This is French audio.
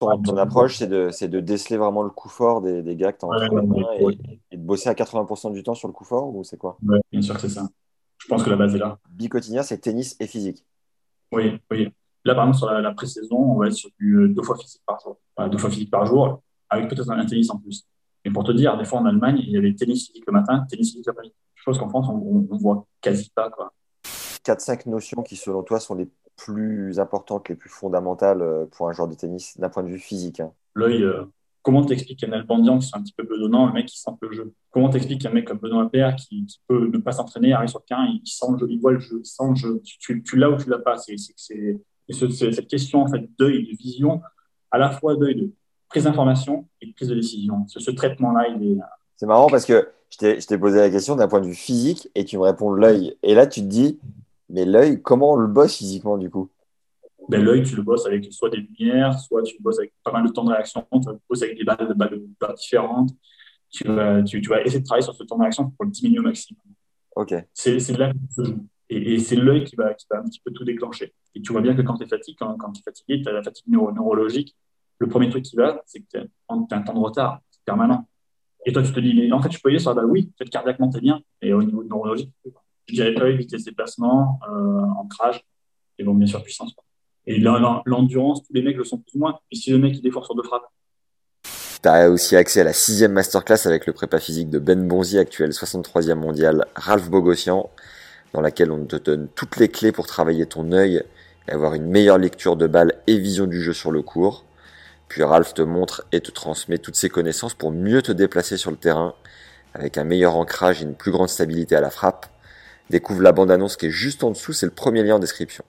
Ton, approche, c'est de, déceler vraiment le coup fort des, des gars que tu Ouais, entre ouais, et, de bosser à 80% du temps sur le coup fort ou c'est quoi? Ouais, bien sûr que c'est ça. Je pense que la base est là. Bicotinien, c'est tennis et physique. Oui, oui. Là, par exemple, sur la, la pré-saison, on va être sur du euh, deux fois physique par jour. Enfin, deux fois physique par jour, avec peut-être un, un tennis en plus. Et pour te dire, des fois en Allemagne, il y avait tennis physique le matin, tennis physique l'après-midi. Chose qu'en France, on, on voit quasi pas, quoi. 4-5 notions qui, selon toi, sont les plus importantes, les plus fondamentales euh, pour un joueur de tennis d'un point de vue physique. hein. L'œil, euh, comment t'expliques qu'un Albandian qui est un petit peu bedonnant, le mec qui sent le jeu? Comment t'expliques qu'un mec comme Benoît Paire qui, qui peut ne pas s'entraîner, arrive sur le terrain, il, il sent le jeu, il voit le jeu, il sent le jeu. Tu, tu, tu l'as ou tu l'as pas? C'est, c'est, c'est, et ce- c'est- cette question en fait d'œil, de vision, à la fois d'œil de prise d'information et de prise de décision. Ce, ce traitement-là, il est, C'est marrant parce que je t'ai je t'ai posé la question d'un point de vue physique et tu me réponds l'œil. Et là, tu te dis, mais l'œil, comment on le bosse physiquement du coup? ben, l'œil, tu le bosses avec soit des lumières, soit tu le bosses avec pas mal de temps de réaction, tu le bosser avec des balles, de balles, différentes. Tu vas, tu, tu vas essayer de travailler sur ce temps de réaction pour le diminuer au maximum. Ok. C'est là que ça se joue. Et, et c'est l'œil qui va, qui va un petit peu tout déclencher. Et tu vois bien que quand tu es fatigué, quand, quand tu es fatigué, tu as la fatigue neuro- neurologique. Le premier truc qui va, c'est que tu as, un temps de retard c'est permanent. Et toi, tu te dis, mais en fait, je peux y aller sur la balle. Oui, peut-être cardiaquement, t'es bien. Et au niveau neurologique, je dirais œil, vitesse déplacement, euh, ancrage, et donc bien sûr puissance. Et l'endurance, tous les mecs le sont plus ou moins. Et si le mec il défend sur deux frappes, Tu as aussi accès à la sixième masterclass avec le prépa physique de Ben Bonzi, actuel 63e mondial, Ralph Bogossian, dans laquelle on te donne toutes les clés pour travailler ton œil et avoir une meilleure lecture de balle et vision du jeu sur le court. Puis Ralph te montre et te transmet toutes ses connaissances pour mieux te déplacer sur le terrain, avec un meilleur ancrage et une plus grande stabilité à la frappe. Découvre la bande-annonce qui est juste en dessous, c'est le premier lien en description.